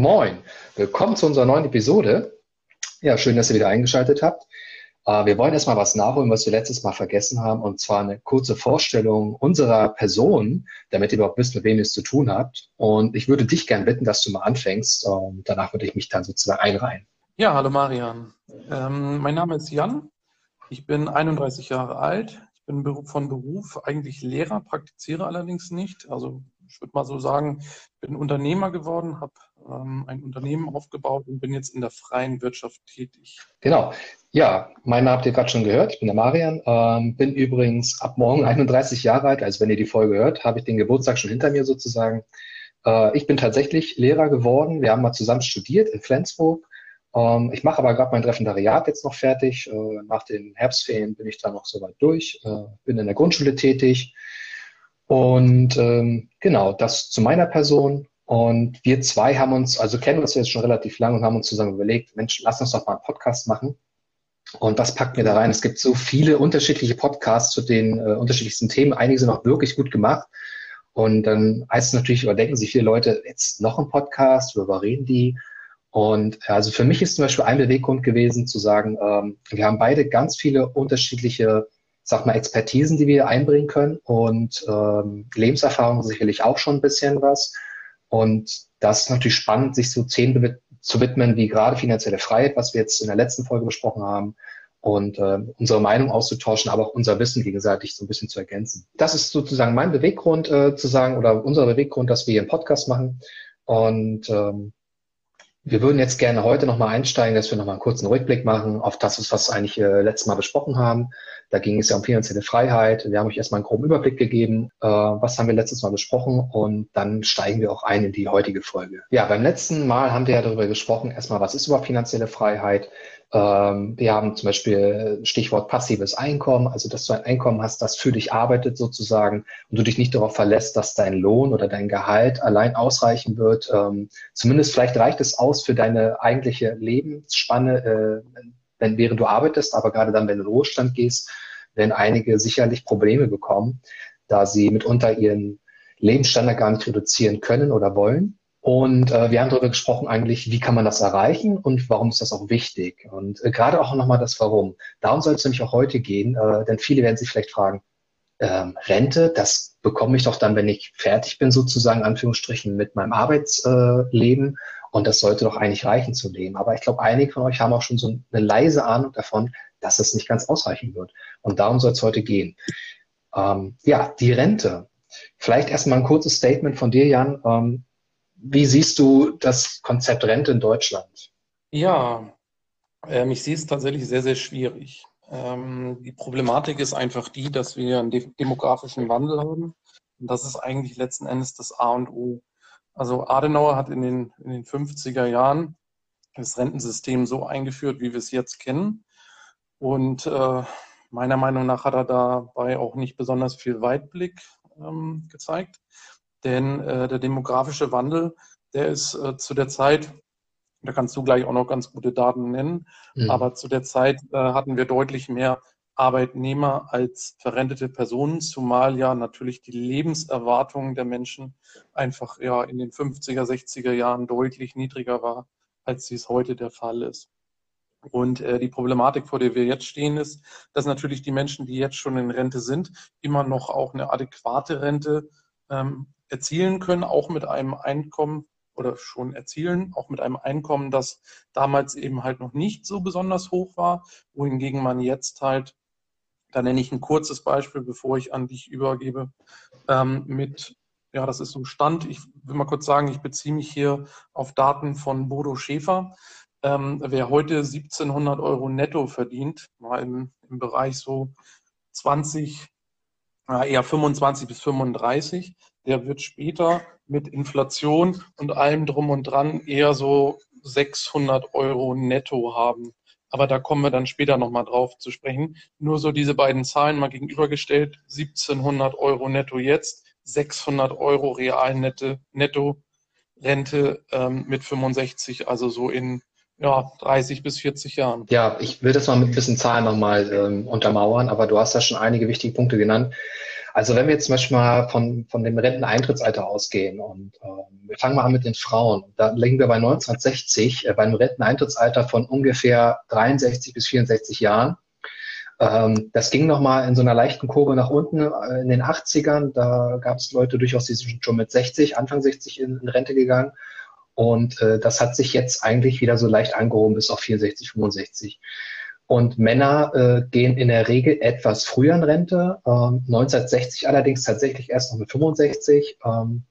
Moin, willkommen zu unserer neuen Episode. Ja, schön, dass ihr wieder eingeschaltet habt. Äh, wir wollen erstmal was nachholen, was wir letztes Mal vergessen haben, und zwar eine kurze Vorstellung unserer Person, damit ihr überhaupt wisst, mit wem ihr es zu tun habt. Und ich würde dich gerne bitten, dass du mal anfängst. Und danach würde ich mich dann sozusagen einreihen. Ja, hallo Marian. Ähm, mein Name ist Jan. Ich bin 31 Jahre alt. Ich bin von Beruf eigentlich Lehrer, praktiziere allerdings nicht. Also ich würde mal so sagen, ich bin Unternehmer geworden, habe ähm, ein Unternehmen aufgebaut und bin jetzt in der freien Wirtschaft tätig. Genau. Ja, meinen Namen habt ihr gerade schon gehört. Ich bin der Marian. Ähm, bin übrigens ab morgen 31 Jahre alt. Also wenn ihr die Folge hört, habe ich den Geburtstag schon hinter mir sozusagen. Äh, ich bin tatsächlich Lehrer geworden. Wir haben mal zusammen studiert in Flensburg. Ähm, ich mache aber gerade mein Referendariat jetzt noch fertig. Äh, nach den Herbstferien bin ich da noch soweit durch. Äh, bin in der Grundschule tätig. Und ähm, genau, das zu meiner Person. Und wir zwei haben uns, also kennen uns jetzt schon relativ lange und haben uns zusammen überlegt, Mensch, lass uns doch mal einen Podcast machen. Und was packt mir da rein? Es gibt so viele unterschiedliche Podcasts zu den äh, unterschiedlichsten Themen. Einige sind auch wirklich gut gemacht. Und dann heißt es natürlich, oder denken sich viele Leute, jetzt noch ein Podcast, worüber reden die? Und also für mich ist zum Beispiel ein Beweggrund gewesen zu sagen, ähm, wir haben beide ganz viele unterschiedliche sag mal, Expertisen, die wir einbringen können und ähm, Lebenserfahrung sicherlich auch schon ein bisschen was. Und das ist natürlich spannend, sich so Themen zu widmen, wie gerade finanzielle Freiheit, was wir jetzt in der letzten Folge besprochen haben, und äh, unsere Meinung auszutauschen, aber auch unser Wissen gegenseitig so ein bisschen zu ergänzen. Das ist sozusagen mein Beweggrund äh, zu sagen oder unser Beweggrund, dass wir hier einen Podcast machen. Und ähm, wir würden jetzt gerne heute nochmal einsteigen, dass wir nochmal einen kurzen Rückblick machen auf das, was wir eigentlich äh, letztes Mal besprochen haben. Da ging es ja um finanzielle Freiheit. Wir haben euch erstmal einen groben Überblick gegeben. Äh, was haben wir letztes Mal besprochen? Und dann steigen wir auch ein in die heutige Folge. Ja, beim letzten Mal haben wir ja darüber gesprochen, erstmal, was ist überhaupt finanzielle Freiheit? Ähm, wir haben zum Beispiel Stichwort passives Einkommen, also dass du ein Einkommen hast, das für dich arbeitet sozusagen und du dich nicht darauf verlässt, dass dein Lohn oder dein Gehalt allein ausreichen wird. Ähm, zumindest vielleicht reicht es aus für deine eigentliche Lebensspanne, äh, wenn, während du arbeitest, aber gerade dann, wenn du in den Ruhestand gehst, werden einige sicherlich Probleme bekommen, da sie mitunter ihren Lebensstandard gar nicht reduzieren können oder wollen. Und äh, wir haben darüber gesprochen eigentlich, wie kann man das erreichen und warum ist das auch wichtig. Und äh, gerade auch nochmal das Warum. Darum soll es nämlich auch heute gehen, äh, denn viele werden sich vielleicht fragen, ähm, Rente, das bekomme ich doch dann, wenn ich fertig bin, sozusagen, Anführungsstrichen, mit meinem Arbeitsleben. Und das sollte doch eigentlich reichen zu leben. Aber ich glaube, einige von euch haben auch schon so eine leise Ahnung davon, dass es nicht ganz ausreichen wird. Und darum soll es heute gehen. Ähm, ja, die Rente. Vielleicht erstmal ein kurzes Statement von dir, Jan. Ähm, wie siehst du das Konzept Rente in Deutschland? Ja, ähm, ich sehe es tatsächlich sehr, sehr schwierig. Ähm, die Problematik ist einfach die, dass wir einen demografischen Wandel haben. Und das ist eigentlich letzten Endes das A und O. Also Adenauer hat in den, in den 50er Jahren das Rentensystem so eingeführt, wie wir es jetzt kennen. Und äh, meiner Meinung nach hat er dabei auch nicht besonders viel Weitblick ähm, gezeigt. Denn äh, der demografische Wandel, der ist äh, zu der Zeit, da kannst du gleich auch noch ganz gute Daten nennen, mhm. aber zu der Zeit äh, hatten wir deutlich mehr Arbeitnehmer als verrentete Personen, zumal ja natürlich die Lebenserwartung der Menschen einfach ja in den 50er, 60er Jahren deutlich niedriger war, als dies heute der Fall ist. Und äh, die Problematik, vor der wir jetzt stehen, ist, dass natürlich die Menschen, die jetzt schon in Rente sind, immer noch auch eine adäquate Rente ähm, erzielen können, auch mit einem Einkommen oder schon erzielen, auch mit einem Einkommen, das damals eben halt noch nicht so besonders hoch war, wohingegen man jetzt halt, da nenne ich ein kurzes Beispiel, bevor ich an dich übergebe, ähm, mit, ja, das ist so Stand, ich will mal kurz sagen, ich beziehe mich hier auf Daten von Bodo Schäfer. Ähm, wer heute 1700 Euro netto verdient, mal im, im Bereich so 20, eher 25 bis 35, der wird später mit Inflation und allem drum und dran eher so 600 Euro netto haben. Aber da kommen wir dann später nochmal drauf zu sprechen. Nur so diese beiden Zahlen mal gegenübergestellt. 1700 Euro netto jetzt, 600 Euro real netto Rente ähm, mit 65, also so in ja, 30 bis 40 Jahren. Ja, ich will das mal mit ein bisschen Zahlen nochmal ähm, untermauern, aber du hast ja schon einige wichtige Punkte genannt. Also wenn wir jetzt zum Beispiel mal von, von dem Renteneintrittsalter ausgehen und äh, wir fangen mal an mit den Frauen, da liegen wir bei 1960 äh, bei einem Renteneintrittsalter von ungefähr 63 bis 64 Jahren. Ähm, das ging nochmal in so einer leichten Kurve nach unten äh, in den 80ern. Da gab es Leute durchaus, die sind schon mit 60, Anfang 60 in, in Rente gegangen. Und äh, das hat sich jetzt eigentlich wieder so leicht angehoben bis auf 64, 65. Und Männer äh, gehen in der Regel etwas früher in Rente. Ähm, 1960 allerdings tatsächlich erst noch mit 65. Ähm,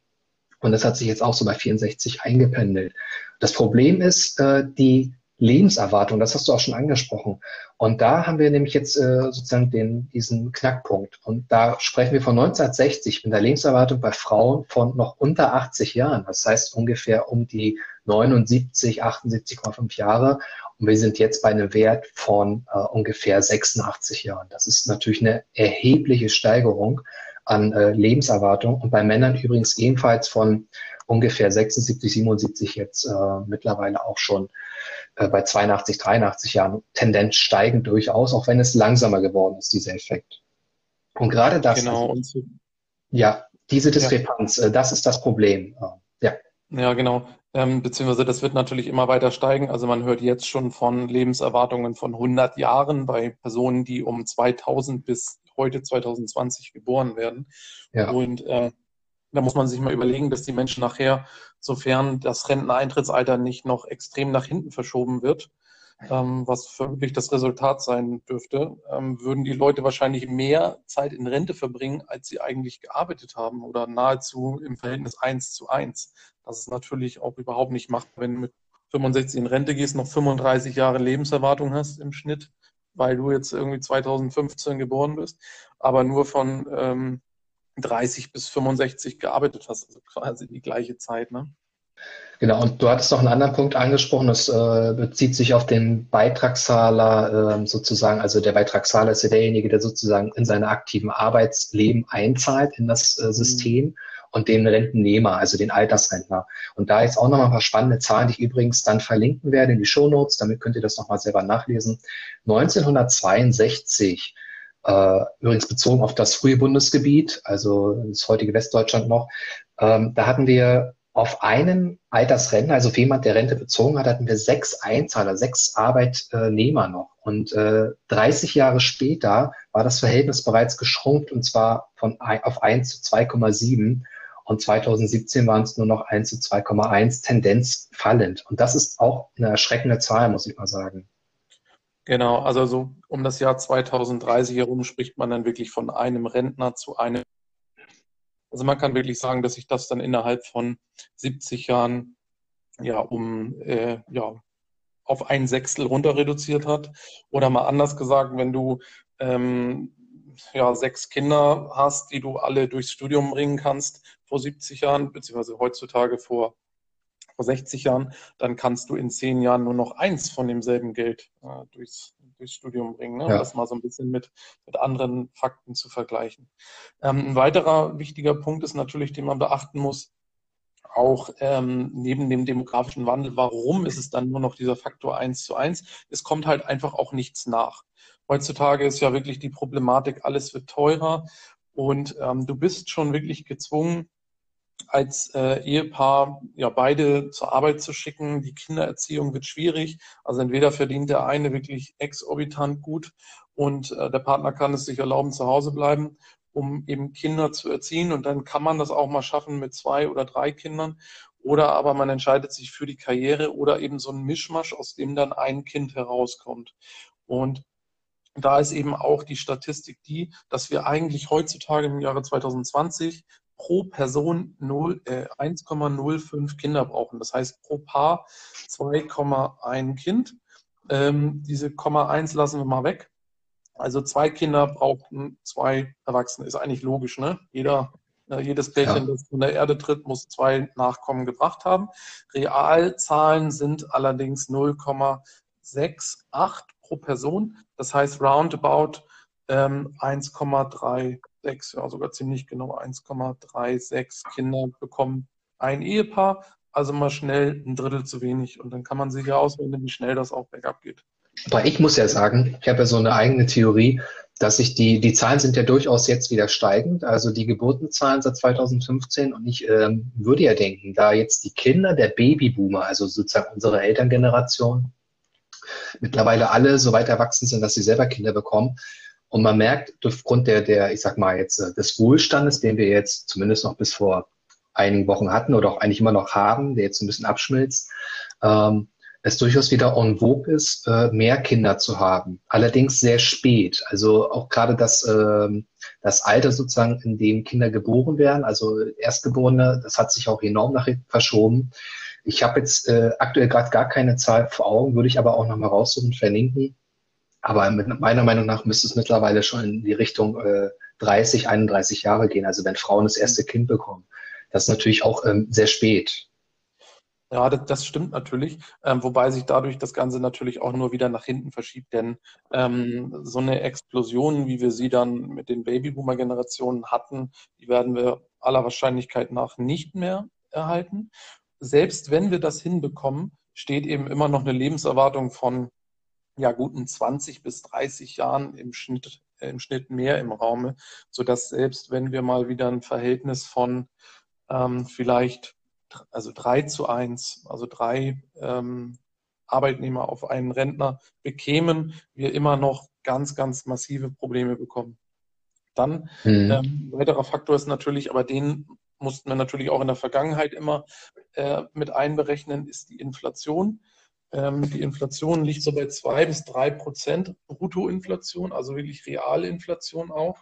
und das hat sich jetzt auch so bei 64 eingependelt. Das Problem ist, äh, die Lebenserwartung, das hast du auch schon angesprochen. Und da haben wir nämlich jetzt äh, sozusagen den, diesen Knackpunkt. Und da sprechen wir von 1960 mit der Lebenserwartung bei Frauen von noch unter 80 Jahren. Das heißt ungefähr um die 79, 78,5 Jahre. Und wir sind jetzt bei einem Wert von äh, ungefähr 86 Jahren. Das ist natürlich eine erhebliche Steigerung an äh, Lebenserwartung und bei Männern übrigens ebenfalls von ungefähr 76, 77 jetzt äh, mittlerweile auch schon äh, bei 82, 83 Jahren Tendenz steigend durchaus, auch wenn es langsamer geworden ist, dieser Effekt. Und gerade das, genau. Also, ja, diese Diskrepanz, ja. Äh, das ist das Problem. Ja. Ja, genau. Ähm, beziehungsweise das wird natürlich immer weiter steigen. Also man hört jetzt schon von Lebenserwartungen von 100 Jahren bei Personen, die um 2000 bis heute 2020 geboren werden. Ja. Und äh, da muss man sich mal überlegen, dass die Menschen nachher, sofern das Renteneintrittsalter nicht noch extrem nach hinten verschoben wird, ähm, was wirklich das Resultat sein dürfte, ähm, würden die Leute wahrscheinlich mehr Zeit in Rente verbringen, als sie eigentlich gearbeitet haben oder nahezu im Verhältnis 1 zu 1. Das ist natürlich auch überhaupt nicht machbar, wenn du mit 65 in Rente gehst, noch 35 Jahre Lebenserwartung hast im Schnitt, weil du jetzt irgendwie 2015 geboren bist, aber nur von ähm, 30 bis 65 gearbeitet hast, also quasi die gleiche Zeit. Ne? Genau, und du hattest noch einen anderen Punkt angesprochen, das äh, bezieht sich auf den Beitragszahler äh, sozusagen. Also der Beitragszahler ist ja derjenige, der sozusagen in seinem aktiven Arbeitsleben einzahlt in das äh, System mhm. und den Rentennehmer, also den Altersrentner. Und da ist auch nochmal ein paar spannende Zahlen, die ich übrigens dann verlinken werde in die Show Notes, damit könnt ihr das nochmal selber nachlesen. 1962 äh, übrigens bezogen auf das frühe Bundesgebiet, also das heutige Westdeutschland noch. Ähm, da hatten wir auf einen Altersrentner, also auf jemand, der Rente bezogen hat, hatten wir sechs Einzahler, sechs Arbeitnehmer noch. Und äh, 30 Jahre später war das Verhältnis bereits geschrumpft und zwar von auf 1 zu 2,7. Und 2017 waren es nur noch 1 zu 2,1, Tendenz fallend. Und das ist auch eine erschreckende Zahl, muss ich mal sagen. Genau, also so um das Jahr 2030 herum spricht man dann wirklich von einem Rentner zu einem. Also man kann wirklich sagen, dass sich das dann innerhalb von 70 Jahren ja um äh, ja auf ein Sechstel runter reduziert hat. Oder mal anders gesagt, wenn du ähm, ja, sechs Kinder hast, die du alle durchs Studium bringen kannst vor 70 Jahren, beziehungsweise heutzutage vor vor 60 Jahren, dann kannst du in zehn Jahren nur noch eins von demselben Geld äh, durchs, durchs Studium bringen, ne? um das mal so ein bisschen mit, mit anderen Fakten zu vergleichen. Ähm, ein weiterer wichtiger Punkt ist natürlich, den man beachten muss, auch ähm, neben dem demografischen Wandel, warum ist es dann nur noch dieser Faktor 1 zu 1? Es kommt halt einfach auch nichts nach. Heutzutage ist ja wirklich die Problematik, alles wird teurer und ähm, du bist schon wirklich gezwungen, als äh, Ehepaar ja beide zur Arbeit zu schicken. Die Kindererziehung wird schwierig. Also entweder verdient der eine wirklich exorbitant gut und äh, der Partner kann es sich erlauben, zu Hause bleiben, um eben Kinder zu erziehen. Und dann kann man das auch mal schaffen mit zwei oder drei Kindern. Oder aber man entscheidet sich für die Karriere oder eben so ein Mischmasch, aus dem dann ein Kind herauskommt. Und da ist eben auch die Statistik die, dass wir eigentlich heutzutage im Jahre 2020 pro Person äh, 1,05 Kinder brauchen. Das heißt pro Paar 2,1 Kind. Ähm, diese Komma 1 lassen wir mal weg. Also zwei Kinder brauchen zwei Erwachsene. Ist eigentlich logisch, ne? Jeder, äh, jedes Pärchen, ja. das von der Erde tritt, muss zwei Nachkommen gebracht haben. Realzahlen sind allerdings 0,68 pro Person. Das heißt roundabout ähm, 1,3 sechs, ja sogar ziemlich genau 1,36 Kinder bekommen ein Ehepaar. Also mal schnell ein Drittel zu wenig. Und dann kann man sich ja auswählen, wie schnell das auch bergab geht. Aber ich muss ja sagen, ich habe ja so eine eigene Theorie. dass sich die, die Zahlen sind ja durchaus jetzt wieder steigend, also die Geburtenzahlen seit 2015 und ich ähm, würde ja denken, da jetzt die Kinder der Babyboomer, also sozusagen unsere Elterngeneration, mittlerweile alle so weit erwachsen sind, dass sie selber Kinder bekommen. Und man merkt, aufgrund der, der, ich sag mal jetzt, äh, des Wohlstandes, den wir jetzt zumindest noch bis vor einigen Wochen hatten oder auch eigentlich immer noch haben, der jetzt ein bisschen abschmilzt, ähm, es durchaus wieder en vogue ist, äh, mehr Kinder zu haben. Allerdings sehr spät. Also auch gerade das, äh, das Alter sozusagen, in dem Kinder geboren werden, also Erstgeborene, das hat sich auch enorm nach hinten verschoben. Ich habe jetzt äh, aktuell gerade gar keine Zahl vor Augen, würde ich aber auch nochmal raussuchen, verlinken. Aber meiner Meinung nach müsste es mittlerweile schon in die Richtung äh, 30, 31 Jahre gehen. Also wenn Frauen das erste Kind bekommen. Das ist natürlich auch ähm, sehr spät. Ja, das, das stimmt natürlich, ähm, wobei sich dadurch das Ganze natürlich auch nur wieder nach hinten verschiebt, denn ähm, so eine Explosion, wie wir sie dann mit den Babyboomer-Generationen hatten, die werden wir aller Wahrscheinlichkeit nach nicht mehr erhalten. Selbst wenn wir das hinbekommen, steht eben immer noch eine Lebenserwartung von ja, guten 20 bis 30 Jahren im Schnitt, äh, im Schnitt mehr im Raume, sodass selbst wenn wir mal wieder ein Verhältnis von ähm, vielleicht also drei zu eins, also drei ähm, Arbeitnehmer auf einen Rentner bekämen, wir immer noch ganz, ganz massive Probleme bekommen. Dann mhm. ähm, ein weiterer Faktor ist natürlich, aber den mussten wir natürlich auch in der Vergangenheit immer äh, mit einberechnen, ist die Inflation. Ähm, die Inflation liegt so bei zwei bis drei Prozent Bruttoinflation, also wirklich reale Inflation auch.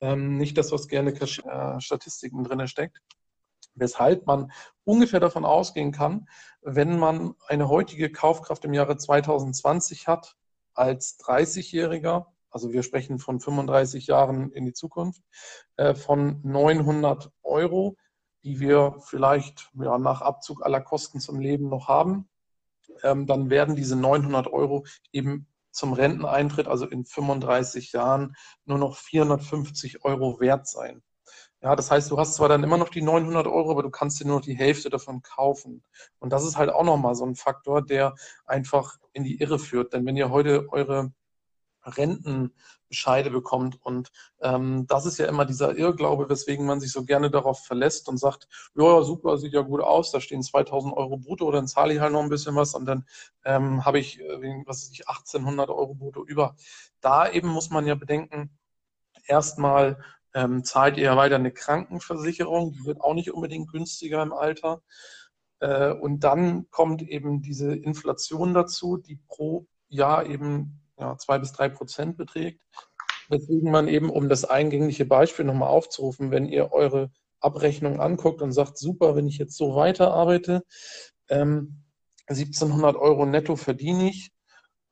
Ähm, nicht das, was gerne äh, Statistiken drin steckt weshalb man ungefähr davon ausgehen kann, wenn man eine heutige Kaufkraft im Jahre 2020 hat als 30-Jähriger, also wir sprechen von 35 Jahren in die Zukunft, äh, von 900 Euro, die wir vielleicht ja, nach Abzug aller Kosten zum Leben noch haben, ähm, dann werden diese 900 Euro eben zum Renteneintritt, also in 35 Jahren, nur noch 450 Euro wert sein. Ja, das heißt, du hast zwar dann immer noch die 900 Euro, aber du kannst dir nur noch die Hälfte davon kaufen. Und das ist halt auch nochmal so ein Faktor, der einfach in die Irre führt. Denn wenn ihr heute eure Rentenbescheide bekommt und ähm, das ist ja immer dieser Irrglaube, weswegen man sich so gerne darauf verlässt und sagt, ja, super, sieht ja gut aus, da stehen 2000 Euro brutto, dann zahle ich halt noch ein bisschen was und dann ähm, habe ich, äh, was weiß ich, 1800 Euro brutto über. Da eben muss man ja bedenken, erstmal ähm, zahlt ihr ja weiter eine Krankenversicherung, die wird auch nicht unbedingt günstiger im Alter. Äh, und dann kommt eben diese Inflation dazu, die pro Jahr eben ja, zwei bis drei Prozent beträgt. Weswegen man eben, um das eingängliche Beispiel nochmal aufzurufen, wenn ihr eure Abrechnung anguckt und sagt, super, wenn ich jetzt so weiterarbeite, ähm, 1700 Euro netto verdiene ich,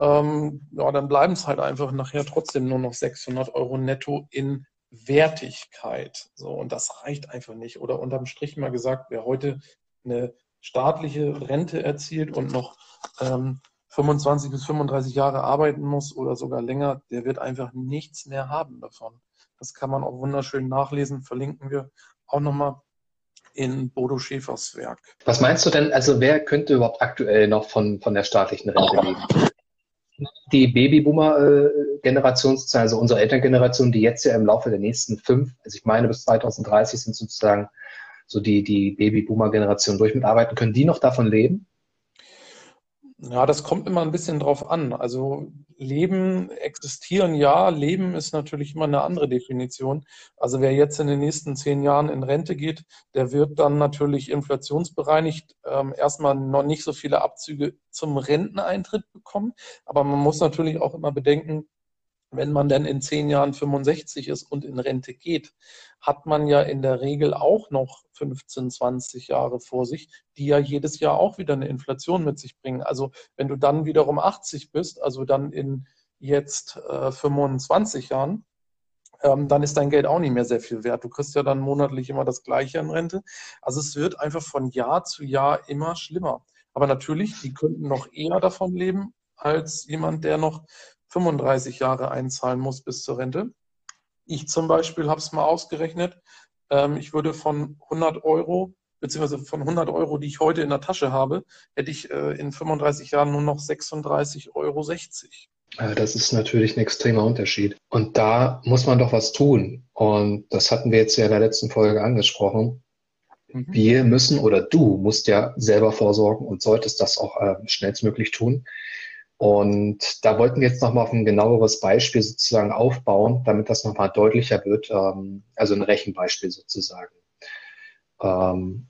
ähm, ja, dann bleiben es halt einfach nachher trotzdem nur noch 600 Euro netto in Wertigkeit. So, und das reicht einfach nicht. Oder unterm Strich mal gesagt, wer heute eine staatliche Rente erzielt und noch ähm, 25 bis 35 Jahre arbeiten muss oder sogar länger, der wird einfach nichts mehr haben davon. Das kann man auch wunderschön nachlesen, verlinken wir auch nochmal in Bodo Schäfers Werk. Was meinst du denn, also wer könnte überhaupt aktuell noch von, von der staatlichen Rente leben? die Babyboomer-Generation, also unsere Elterngeneration, die jetzt ja im Laufe der nächsten fünf, also ich meine bis 2030 sind sozusagen so die, die Babyboomer-Generation durch mitarbeiten, können die noch davon leben? Ja, das kommt immer ein bisschen drauf an. Also Leben, existieren ja, Leben ist natürlich immer eine andere Definition. Also wer jetzt in den nächsten zehn Jahren in Rente geht, der wird dann natürlich inflationsbereinigt ähm, erstmal noch nicht so viele Abzüge zum Renteneintritt bekommen. Aber man muss natürlich auch immer bedenken, wenn man dann in zehn Jahren 65 ist und in Rente geht, hat man ja in der Regel auch noch 15, 20 Jahre vor sich, die ja jedes Jahr auch wieder eine Inflation mit sich bringen. Also wenn du dann wiederum 80 bist, also dann in jetzt äh, 25 Jahren, ähm, dann ist dein Geld auch nicht mehr sehr viel wert. Du kriegst ja dann monatlich immer das Gleiche an Rente. Also es wird einfach von Jahr zu Jahr immer schlimmer. Aber natürlich, die könnten noch eher davon leben als jemand, der noch 35 Jahre einzahlen muss bis zur Rente. Ich zum Beispiel habe es mal ausgerechnet. Ähm, ich würde von 100 Euro, beziehungsweise von 100 Euro, die ich heute in der Tasche habe, hätte ich äh, in 35 Jahren nur noch 36,60 Euro. Äh, das ist natürlich ein extremer Unterschied. Und da muss man doch was tun. Und das hatten wir jetzt ja in der letzten Folge angesprochen. Mhm. Wir müssen oder du musst ja selber vorsorgen und solltest das auch äh, schnellstmöglich tun. Und da wollten wir jetzt nochmal auf ein genaueres Beispiel sozusagen aufbauen, damit das nochmal deutlicher wird, ähm, also ein Rechenbeispiel sozusagen ähm,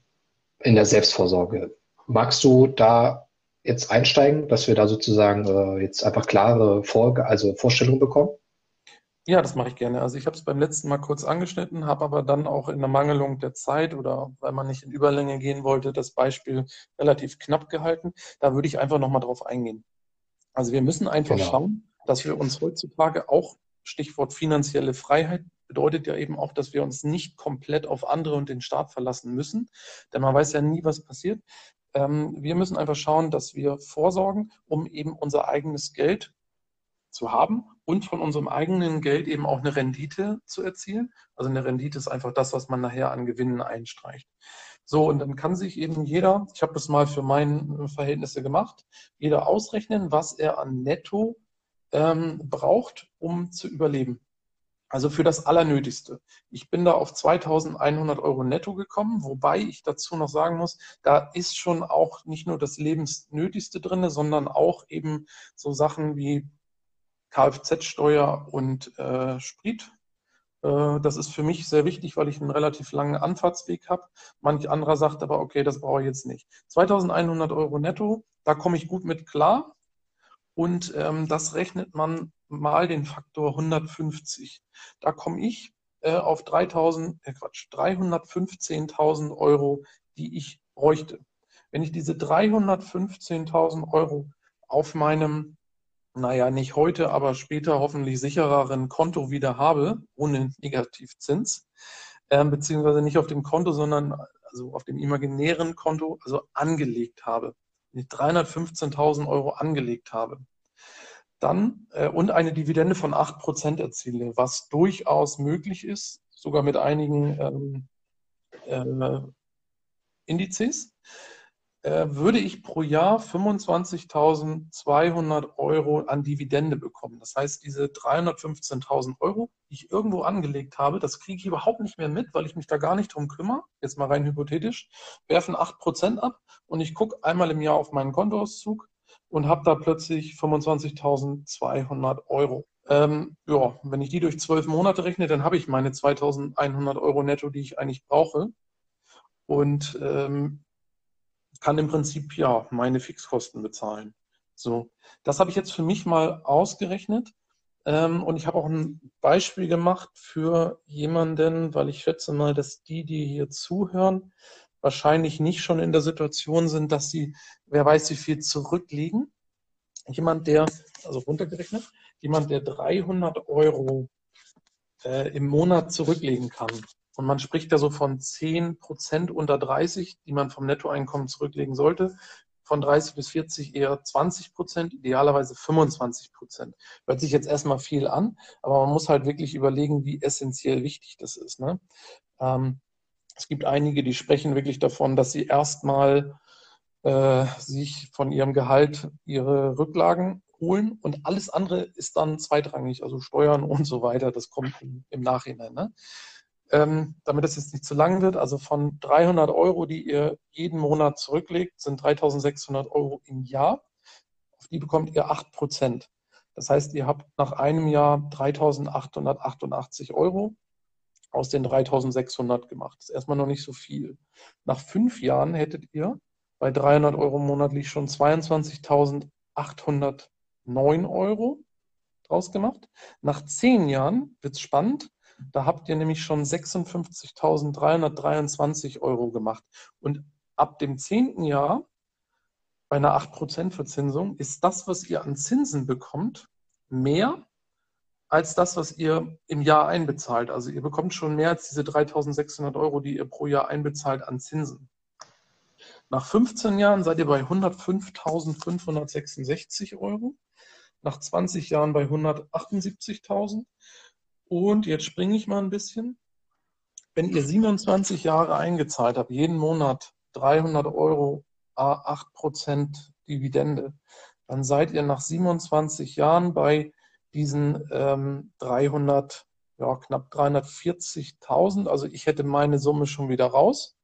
in der Selbstvorsorge. Magst du da jetzt einsteigen, dass wir da sozusagen äh, jetzt einfach klare Vor also Vorstellungen bekommen? Ja, das mache ich gerne. Also ich habe es beim letzten Mal kurz angeschnitten, habe aber dann auch in der Mangelung der Zeit oder weil man nicht in Überlänge gehen wollte, das Beispiel relativ knapp gehalten. Da würde ich einfach nochmal drauf eingehen. Also wir müssen einfach genau. schauen, dass wir uns heutzutage auch, Stichwort finanzielle Freiheit, bedeutet ja eben auch, dass wir uns nicht komplett auf andere und den Staat verlassen müssen, denn man weiß ja nie, was passiert. Ähm, wir müssen einfach schauen, dass wir vorsorgen, um eben unser eigenes Geld zu haben und von unserem eigenen Geld eben auch eine Rendite zu erzielen. Also eine Rendite ist einfach das, was man nachher an Gewinnen einstreicht. So, und dann kann sich eben jeder, ich habe das mal für meine Verhältnisse gemacht, jeder ausrechnen, was er an Netto ähm, braucht, um zu überleben. Also für das Allernötigste. Ich bin da auf 2100 Euro netto gekommen, wobei ich dazu noch sagen muss, da ist schon auch nicht nur das Lebensnötigste drin, sondern auch eben so Sachen wie Kfz-Steuer und äh, Sprit. Äh, das ist für mich sehr wichtig, weil ich einen relativ langen Anfahrtsweg habe. Manch anderer sagt aber, okay, das brauche ich jetzt nicht. 2100 Euro netto, da komme ich gut mit klar. Und ähm, das rechnet man mal den Faktor 150. Da komme ich äh, auf 3000, äh Quatsch, 315.000 Euro, die ich bräuchte. Wenn ich diese 315.000 Euro auf meinem, naja, nicht heute, aber später hoffentlich sichereren Konto wieder habe, ohne Negativzins, äh, beziehungsweise nicht auf dem Konto, sondern also auf dem imaginären Konto, also angelegt habe. Wenn ich 315.000 Euro angelegt habe, dann äh, und eine Dividende von 8% erziele, was durchaus möglich ist, sogar mit einigen ähm, äh, Indizes, würde ich pro Jahr 25.200 Euro an Dividende bekommen. Das heißt, diese 315.000 Euro, die ich irgendwo angelegt habe, das kriege ich überhaupt nicht mehr mit, weil ich mich da gar nicht drum kümmere, jetzt mal rein hypothetisch, werfen 8% ab und ich gucke einmal im Jahr auf meinen Kontoauszug und habe da plötzlich 25.200 Euro. Ähm, ja, wenn ich die durch zwölf Monate rechne, dann habe ich meine 2.100 Euro netto, die ich eigentlich brauche. Und ähm, kann im Prinzip ja meine Fixkosten bezahlen. So, das habe ich jetzt für mich mal ausgerechnet. Ähm, und ich habe auch ein Beispiel gemacht für jemanden, weil ich schätze mal, dass die, die hier zuhören, wahrscheinlich nicht schon in der Situation sind, dass sie, wer weiß wie viel zurückliegen. Jemand, der, also runtergerechnet, jemand, der 300 Euro äh, im Monat zurücklegen kann, und man spricht ja so von 10 Prozent unter 30, die man vom Nettoeinkommen zurücklegen sollte. Von 30 bis 40 eher 20 Prozent, idealerweise 25 Prozent. Hört sich jetzt erstmal viel an, aber man muss halt wirklich überlegen, wie essentiell wichtig das ist. Ne? Ähm, es gibt einige, die sprechen wirklich davon, dass sie erstmal äh, sich von ihrem Gehalt ihre Rücklagen holen und alles andere ist dann zweitrangig, also Steuern und so weiter. Das kommt im, Nachhinein. Ne? Ähm, damit es jetzt nicht zu lang wird, also von 300 Euro, die ihr jeden Monat zurücklegt, sind 3600 Euro im Jahr. Auf die bekommt ihr 8 Prozent. Das heißt, ihr habt nach einem Jahr 3888 Euro aus den 3600 gemacht. Das ist erstmal noch nicht so viel. Nach fünf Jahren hättet ihr bei 300 Euro monatlich schon 22.809 Euro draus gemacht. Nach zehn Jahren wird es spannend. Da habt ihr nämlich schon 56.323 Euro gemacht. Und ab dem zehnten Jahr bei einer 8% Verzinsung ist das, was ihr an Zinsen bekommt, mehr als das, was ihr im Jahr einbezahlt. Also ihr bekommt schon mehr als diese 3.600 Euro, die ihr pro Jahr einbezahlt an Zinsen. Nach 15 Jahren seid ihr bei 105.566 Euro. Nach 20 Jahren bei 178.000 und jetzt springe ich mal ein bisschen. Wenn ihr 27 Jahre eingezahlt habt, jeden Monat 300 Euro, 8 Prozent Dividende, dann seid ihr nach 27 Jahren bei diesen ähm, 300, ja, knapp 340.000. Also ich hätte meine Summe schon wieder raus.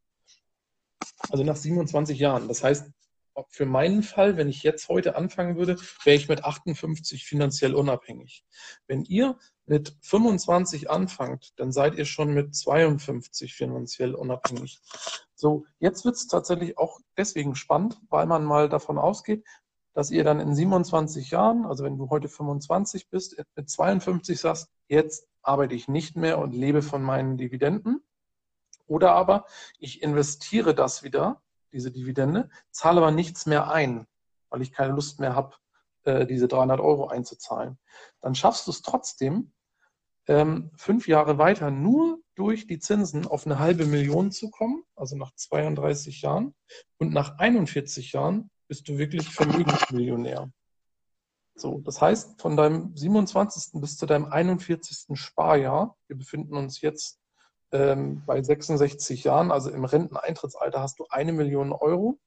Also nach 27 Jahren. Das heißt, für meinen Fall, wenn ich jetzt heute anfangen würde, wäre ich mit 58 finanziell unabhängig. Wenn ihr mit 25 anfangt, dann seid ihr schon mit 52 finanziell unabhängig. So, jetzt wird es tatsächlich auch deswegen spannend, weil man mal davon ausgeht, dass ihr dann in 27 Jahren, also wenn du heute 25 bist, mit 52 sagst, jetzt arbeite ich nicht mehr und lebe von meinen Dividenden. Oder aber ich investiere das wieder diese Dividende, zahle aber nichts mehr ein, weil ich keine Lust mehr habe, äh, diese 300 Euro einzuzahlen. Dann schaffst du es trotzdem, ähm, fünf Jahre weiter nur durch die Zinsen auf eine halbe Million zu kommen, also nach 32 Jahren. Und nach 41 Jahren bist du wirklich Vermögensmillionär. So, das heißt, von deinem 27. bis zu deinem 41. Sparjahr, wir befinden uns jetzt ähm, bei 66 Jahren, also im Renteneintrittsalter, hast du eine Million Euro,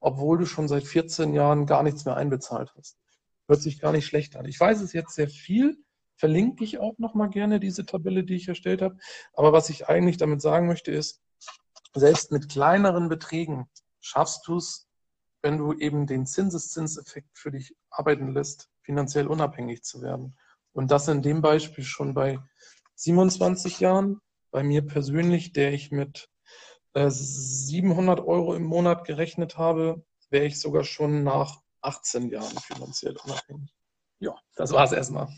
obwohl du schon seit 14 Jahren gar nichts mehr einbezahlt hast. Hört sich gar nicht schlecht an. Ich weiß es jetzt sehr viel, verlinke ich auch nochmal gerne diese Tabelle, die ich erstellt habe. Aber was ich eigentlich damit sagen möchte, ist, selbst mit kleineren Beträgen schaffst du es, wenn du eben den Zinseszinseffekt für dich arbeiten lässt, finanziell unabhängig zu werden. Und das in dem Beispiel schon bei 27 Jahren, bei mir persönlich, der ich mit äh, 700 Euro im Monat gerechnet habe, wäre ich sogar schon nach 18 Jahren finanziell unabhängig. Ja, das war es erstmal.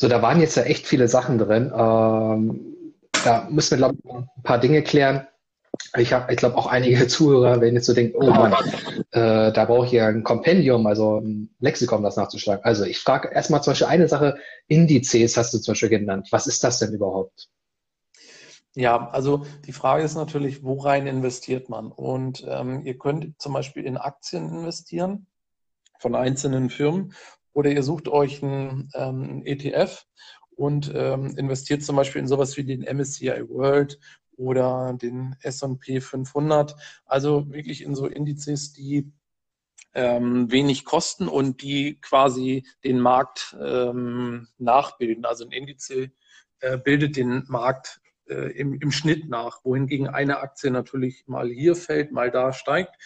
So, da waren jetzt ja echt viele Sachen drin. Ähm, da müssen wir, glaube ich, ein paar Dinge klären. Ich habe, ich glaube, auch einige Zuhörer werden jetzt so denken, oh Mann, äh, da brauche ich ja ein Kompendium, also ein Lexikon, das nachzuschlagen. Also ich frage erstmal zum Beispiel eine Sache, Indizes hast du zum Beispiel genannt. Was ist das denn überhaupt? Ja, also die Frage ist natürlich, worein investiert man? Und ähm, ihr könnt zum Beispiel in Aktien investieren von einzelnen Firmen oder ihr sucht euch einen ähm, ETF und ähm, investiert zum Beispiel in sowas wie den MSCI World oder den S&P 500. Also wirklich in so Indizes, die ähm, wenig kosten und die quasi den Markt ähm, nachbilden. Also ein Indiz äh, bildet den Markt äh, im, im Schnitt nach, wohingegen eine Aktie natürlich mal hier fällt, mal da steigt.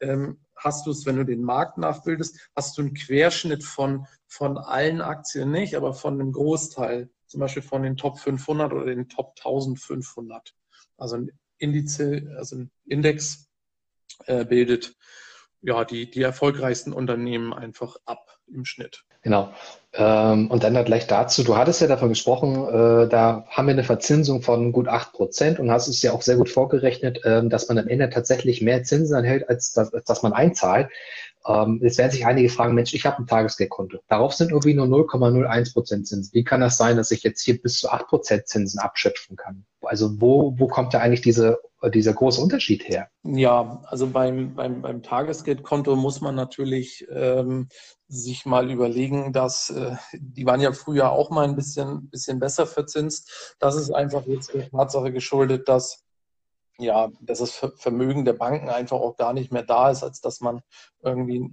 Ähm, hast du es, wenn du den Markt nachbildest, hast du einen Querschnitt von, von allen Aktien nicht, aber von einem Großteil, zum Beispiel von den Top 500 oder den Top 1500. Also ein Indiz, also ein Index äh, bildet ja die, die erfolgreichsten Unternehmen einfach ab im Schnitt. Genau. Ähm, und dann gleich dazu, du hattest ja davon gesprochen, äh, da haben wir eine Verzinsung von gut acht Prozent und hast es ja auch sehr gut vorgerechnet, äh, dass man am Ende tatsächlich mehr Zinsen erhält, als das, als das man einzahlt. Ähm, jetzt werden sich einige fragen, Mensch, ich habe ein Tagesgeldkonto. Darauf sind irgendwie nur 0,01 Prozent Zinsen. Wie kann das sein, dass ich jetzt hier bis zu acht Prozent Zinsen abschöpfen kann? Also wo, wo kommt da eigentlich diese, dieser große Unterschied her? Ja, also beim, beim, beim Tagesgeldkonto muss man natürlich ähm, sich mal überlegen, dass äh, die waren ja früher auch mal ein bisschen, bisschen besser verzinst. Das ist einfach jetzt der Tatsache geschuldet, dass ja, dass das Vermögen der Banken einfach auch gar nicht mehr da ist, als dass man irgendwie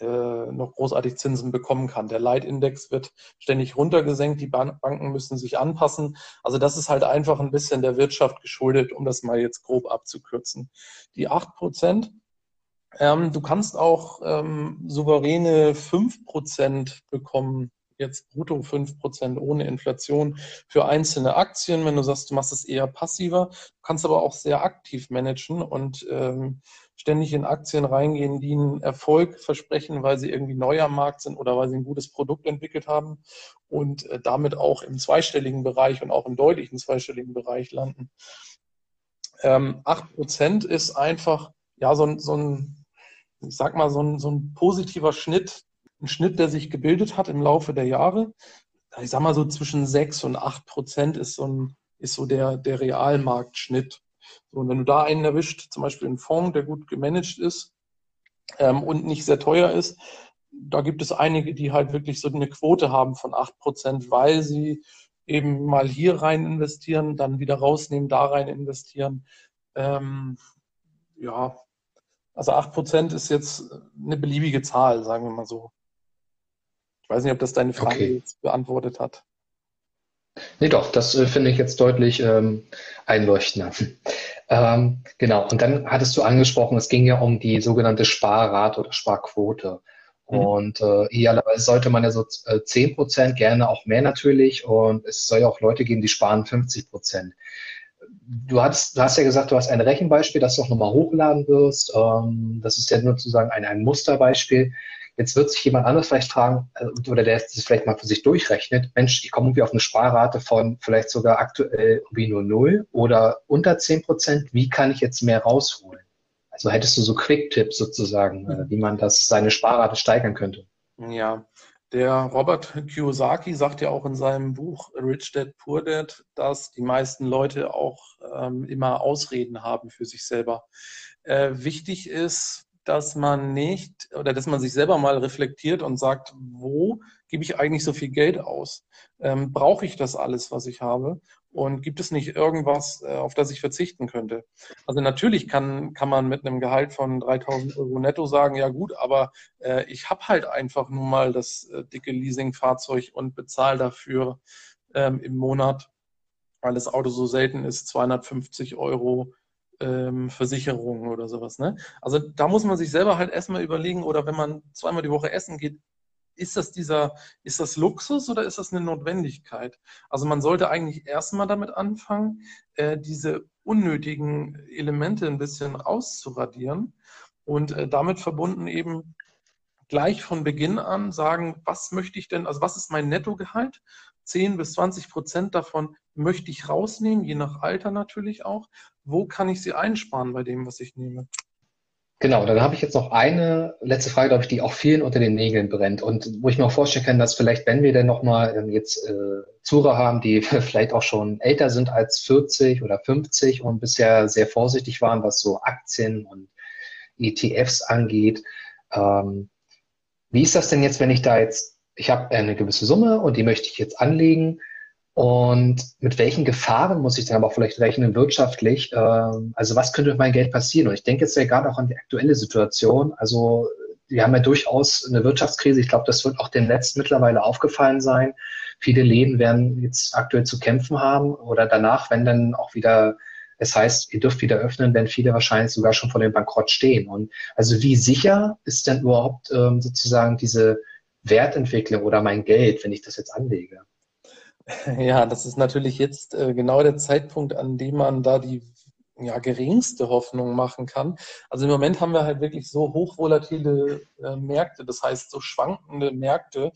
äh, noch großartig Zinsen bekommen kann. Der Leitindex wird ständig runtergesenkt, die Banken müssen sich anpassen. Also das ist halt einfach ein bisschen der Wirtschaft geschuldet, um das mal jetzt grob abzukürzen. Die 8 Prozent, ähm, du kannst auch ähm, souveräne 5 Prozent bekommen jetzt brutto 5% ohne Inflation für einzelne Aktien. Wenn du sagst, du machst es eher passiver, du kannst aber auch sehr aktiv managen und ähm, ständig in Aktien reingehen, die einen Erfolg versprechen, weil sie irgendwie neu am Markt sind oder weil sie ein gutes Produkt entwickelt haben und äh, damit auch im zweistelligen Bereich und auch im deutlichen zweistelligen Bereich landen. Ähm, 8% ist einfach ja so, so ein, ich sag mal, so ein, so ein positiver Schnitt, ein Schnitt, der sich gebildet hat im Laufe der Jahre. Ich sag mal so zwischen 6 und 8 Prozent ist so, ein, ist so der, der Realmarktschnitt. So, und wenn du da einen erwischt, zum Beispiel einen Fonds, der gut gemanagt ist ähm, und nicht sehr teuer ist, da gibt es einige, die halt wirklich so eine Quote haben von 8 Prozent, weil sie eben mal hier rein investieren, dann wieder rausnehmen, da rein investieren. Ähm, ja, Also 8% ist jetzt eine beliebige Zahl, sagen wir mal so. Ich weiß nicht, ob das deine Frage okay. jetzt beantwortet hat. Nee, doch, das äh, finde ich jetzt deutlich ähm, einleuchtender. ähm, genau, und dann hattest du angesprochen, es ging ja um die sogenannte Sparrate oder Sparquote. Mhm. Und äh, idealerweise sollte man ja so äh, 10 Prozent, gerne auch mehr natürlich. Und es soll ja auch Leute geben, die sparen 50 Prozent. Du hast, du hast ja gesagt, du hast ein Rechenbeispiel, das du auch nochmal hochladen wirst. Ähm, das ist ja nur sozusagen ein, ein Musterbeispiel. Jetzt wird sich jemand anderes vielleicht fragen, äh, oder der das vielleicht mal für sich durchrechnet, Mensch, ich komme irgendwie auf eine Sparrate von vielleicht sogar aktuell irgendwie nur null oder unter zehn Prozent. Wie kann ich jetzt mehr rausholen? Also hättest du so Quick-Tipps sozusagen, mhm. wie man das, seine Sparrate steigern könnte? Ja, der Robert Kiyosaki sagt ja auch in seinem Buch Rich Dad Poor Dad, dass die meisten Leute auch ähm, immer Ausreden haben für sich selber. Äh, wichtig ist, dass man nicht oder dass man sich selber mal reflektiert und sagt, wo gebe ich eigentlich so viel Geld aus? Ähm, brauche ich das alles, was ich habe? Und gibt es nicht irgendwas, äh, auf das ich verzichten könnte? Also natürlich kann, kann man mit einem Gehalt von 3000 Euro netto sagen, ja gut, aber äh, ich habe halt einfach nur mal das äh, dicke Leasingfahrzeug und bezahle dafür ähm, im Monat, weil das Auto so selten ist, 250 Euro ähm, Versicherungen oder sowas. Ne? Also da muss man sich selber halt erstmal überlegen, oder wenn man zweimal die Woche essen geht, ist das dieser, ist das Luxus oder ist das eine Notwendigkeit? Also man sollte eigentlich erstmal damit anfangen, äh, diese unnötigen Elemente ein bisschen rauszuradieren und äh, damit verbunden eben gleich von Beginn an sagen, was möchte ich denn, also was ist mein Nettogehalt? 10 bis 20 Prozent davon möchte ich rausnehmen, je nach Alter natürlich auch. Wo kann ich sie einsparen bei dem, was ich nehme? Genau, dann habe ich jetzt noch eine letzte Frage, glaube ich, die auch vielen unter den Nägeln brennt und wo ich mir auch vorstellen kann, dass vielleicht, wenn wir denn nochmal ähm, jetzt äh, Zuhörer haben, die vielleicht auch schon älter sind als 40 oder 50 und bisher sehr vorsichtig waren, was so Aktien und ETFs angeht, ähm, wie ist das denn jetzt, wenn ich da jetzt, ich habe eine gewisse Summe und die möchte ich jetzt anlegen und mit welchen Gefahren muss ich dann aber auch vielleicht rechnen wirtschaftlich? Ähm, also was könnte mit meinem Geld passieren? Und ich denke jetzt ja gerade auch an die aktuelle Situation. Also wir haben ja durchaus eine Wirtschaftskrise. Ich glaube, das wird auch dem Netz mittlerweile aufgefallen sein. Viele Läden werden jetzt aktuell zu kämpfen haben oder danach, wenn dann auch wieder es heißt, ihr dürft wieder öffnen, wenn viele wahrscheinlich sogar schon vor dem Bankrott stehen. Und also wie sicher ist denn überhaupt ähm, sozusagen diese Wertentwicklung oder mein Geld, wenn ich das jetzt anlege? Ja, das ist natürlich jetzt äh, genau der Zeitpunkt, an dem man da die ja, geringste Hoffnung machen kann. Also im Moment haben wir halt wirklich so hochvolatile äh, Märkte, das heißt so schwankende Märkte.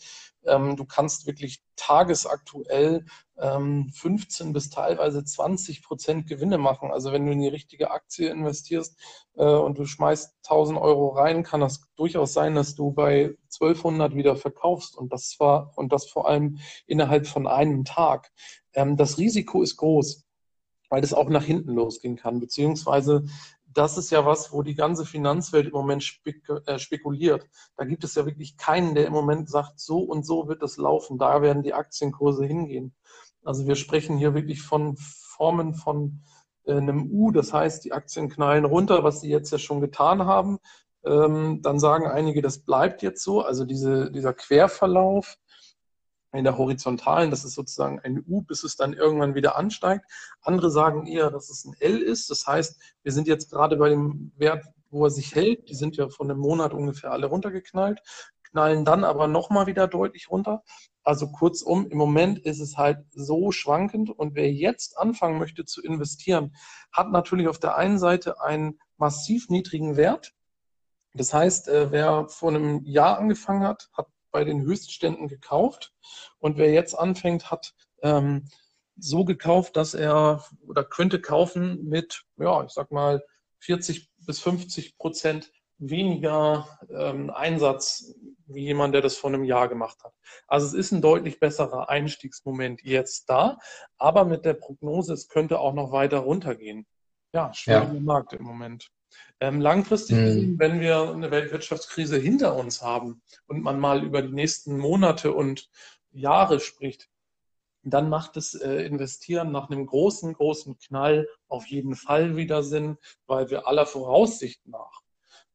Ähm, du kannst wirklich tagesaktuell ähm, 15 bis teilweise 20 Prozent Gewinne machen. Also wenn du in die richtige Aktie investierst äh, und du schmeißt 1000 Euro rein, kann das durchaus sein, dass du bei 1200 wieder verkaufst und das war und das vor allem innerhalb von einem Tag. Ähm, das Risiko ist groß, weil es auch nach hinten losgehen kann, beziehungsweise das ist ja was, wo die ganze Finanzwelt im Moment spek äh, spekuliert. Da gibt es ja wirklich keinen, der im Moment sagt, so und so wird es laufen, da werden die Aktienkurse hingehen. Also wir sprechen hier wirklich von Formen von äh, einem U, das heißt, die Aktien knallen runter, was sie jetzt ja schon getan haben. Ähm, dann sagen einige, das bleibt jetzt so, also diese, dieser Querverlauf in der horizontalen, das ist sozusagen ein U, bis es dann irgendwann wieder ansteigt. Andere sagen eher, dass es ein L ist. Das heißt, wir sind jetzt gerade bei dem Wert, wo er sich hält. Die sind ja von einem Monat ungefähr alle runtergeknallt, knallen dann aber nochmal wieder deutlich runter. Also kurzum, im Moment ist es halt so schwankend und wer jetzt anfangen möchte zu investieren, hat natürlich auf der einen Seite einen massiv niedrigen Wert. Das heißt, äh, wer vor einem Jahr angefangen hat, hat bei den Höchstständen gekauft und wer jetzt anfängt, hat ähm, so gekauft, dass er oder könnte kaufen mit, ja, ich sag mal 40 bis 50 Prozent weniger ähm, Einsatz wie jemand, der das vor einem Jahr gemacht hat. Also es ist ein deutlich besserer Einstiegsmoment jetzt da, aber mit der Prognose, es könnte auch noch weiter runtergehen. Ja, schwieriger ja. Markt im Moment. Ähm, langfristig mhm. wenn wir eine Weltwirtschaftskrise hinter uns haben und man mal über die nächsten Monate und Jahre spricht, dann macht das äh, Investieren nach einem großen, großen Knall auf jeden Fall wieder Sinn, weil wir aller Voraussicht nach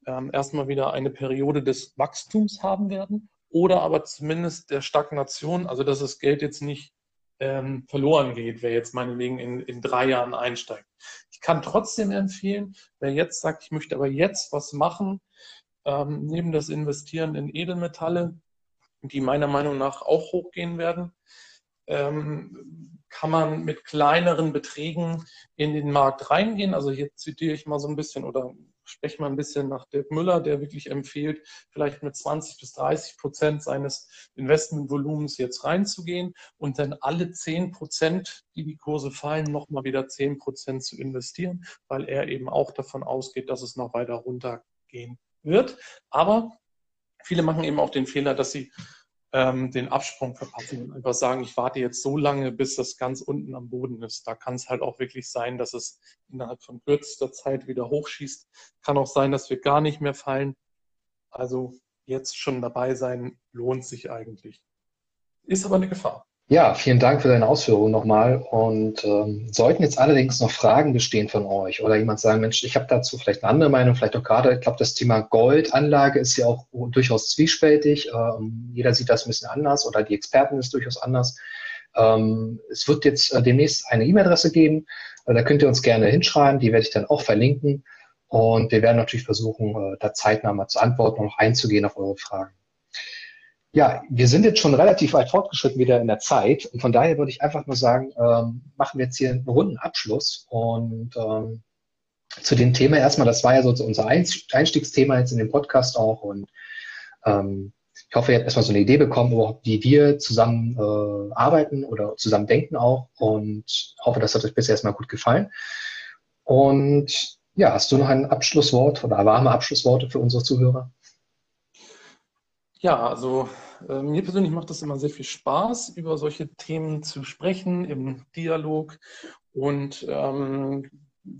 ähm, erstmal wieder eine Periode des Wachstums haben werden oder aber zumindest der Stagnation, also dass das Geld jetzt nicht ähm, verloren geht, wer jetzt meinetwegen in, in drei Jahren einsteigt. Ich kann trotzdem empfehlen, wer jetzt sagt, ich möchte aber jetzt was machen, ähm, neben das Investieren in Edelmetalle, die meiner Meinung nach auch hochgehen werden, ähm, kann man mit kleineren Beträgen in den Markt reingehen. Also hier zitiere ich mal so ein bisschen oder spreche mal ein bisschen nach Dirk Müller, der wirklich empfiehlt, vielleicht mit 20 bis 30 Prozent seines Investmentvolumens jetzt reinzugehen und dann alle 10 Prozent, die die Kurse fallen, nochmal wieder 10 Prozent zu investieren, weil er eben auch davon ausgeht, dass es noch weiter runtergehen wird. Aber viele machen eben auch den Fehler, dass sie ähm, den Absprung verpassen und einfach sagen, ich warte jetzt so lange, bis das ganz unten am Boden ist. Da kann es halt auch wirklich sein, dass es innerhalb von kürzester Zeit wieder hochschießt. Kann auch sein, dass wir gar nicht mehr fallen. Also jetzt schon dabei sein, lohnt sich eigentlich. Ist aber eine Gefahr. Ja, vielen Dank für deine Ausführungen nochmal. Und ähm, sollten jetzt allerdings noch Fragen bestehen von euch oder jemand sagen, Mensch, ich habe dazu vielleicht eine andere Meinung, vielleicht auch gerade, ich glaube, das Thema Goldanlage ist ja auch durchaus zwiespältig. Ähm, jeder sieht das ein bisschen anders oder die Experten ist durchaus anders. Ähm, es wird jetzt äh, demnächst eine E-Mail-Adresse geben. Äh, da könnt ihr uns gerne hinschreiben. Die werde ich dann auch verlinken. Und wir werden natürlich versuchen, äh, da zeitnah mal zu antworten und noch einzugehen auf eure Fragen. Ja, wir sind jetzt schon relativ weit fortgeschritten wieder in der Zeit. Und von daher würde ich einfach nur sagen, ähm, machen wir jetzt hier einen runden Abschluss. Und ähm, zu dem Thema erstmal, das war ja so unser Einstiegsthema jetzt in dem Podcast auch. Und ähm, ich hoffe, ihr habt erstmal so eine Idee bekommen, wie wir zusammen äh, arbeiten oder zusammen denken auch. Und hoffe, das hat euch bisher erstmal gut gefallen. Und ja, hast du noch ein Abschlusswort oder warme Abschlussworte für unsere Zuhörer? Ja, also äh, mir persönlich macht es immer sehr viel Spaß, über solche Themen zu sprechen im Dialog. Und ähm,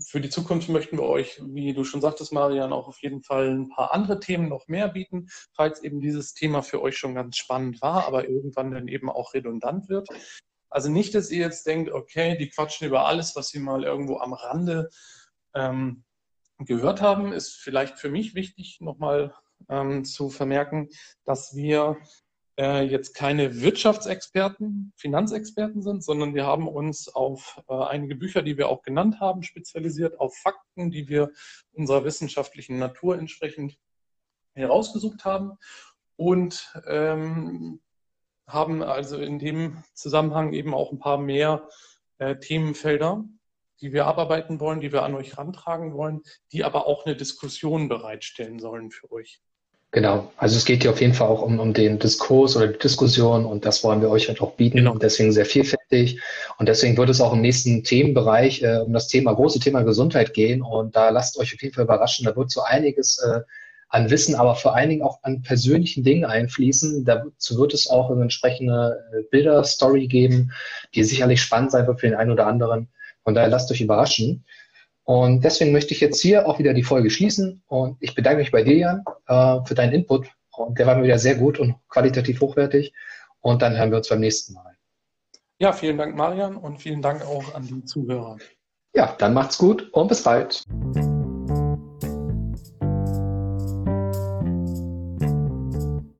für die Zukunft möchten wir euch, wie du schon sagtest, Marian, auch auf jeden Fall ein paar andere Themen noch mehr bieten, falls eben dieses Thema für euch schon ganz spannend war, aber irgendwann dann eben auch redundant wird. Also nicht, dass ihr jetzt denkt, okay, die quatschen über alles, was sie mal irgendwo am Rande ähm, gehört haben, ist vielleicht für mich wichtig, nochmal ähm, zu vermerken, dass wir äh, jetzt keine Wirtschaftsexperten, Finanzexperten sind, sondern wir haben uns auf äh, einige Bücher, die wir auch genannt haben, spezialisiert, auf Fakten, die wir unserer wissenschaftlichen Natur entsprechend herausgesucht haben und ähm, haben also in dem Zusammenhang eben auch ein paar mehr äh, Themenfelder, die wir abarbeiten wollen, die wir an euch rantragen wollen, die aber auch eine Diskussion bereitstellen sollen für euch. Genau, also es geht hier auf jeden Fall auch um, um den Diskurs oder die Diskussion und das wollen wir euch halt auch bieten genau. und deswegen sehr vielfältig und deswegen wird es auch im nächsten Themenbereich äh, um das Thema, große Thema Gesundheit gehen und da lasst euch auf jeden Fall überraschen, da wird so einiges äh, an Wissen, aber vor allen Dingen auch an persönlichen Dingen einfließen. Dazu wird es auch eine entsprechende äh, Bilder-Story geben, die sicherlich spannend sein wird für den einen oder anderen. Von daher lasst euch überraschen. Und deswegen möchte ich jetzt hier auch wieder die Folge schließen. Und ich bedanke mich bei dir, Jan, äh, für deinen Input. Und der war mir wieder sehr gut und qualitativ hochwertig. Und dann hören wir uns beim nächsten Mal. Ja, vielen Dank, Marian, und vielen Dank auch an die Zuhörer. Ja, dann macht's gut und bis bald.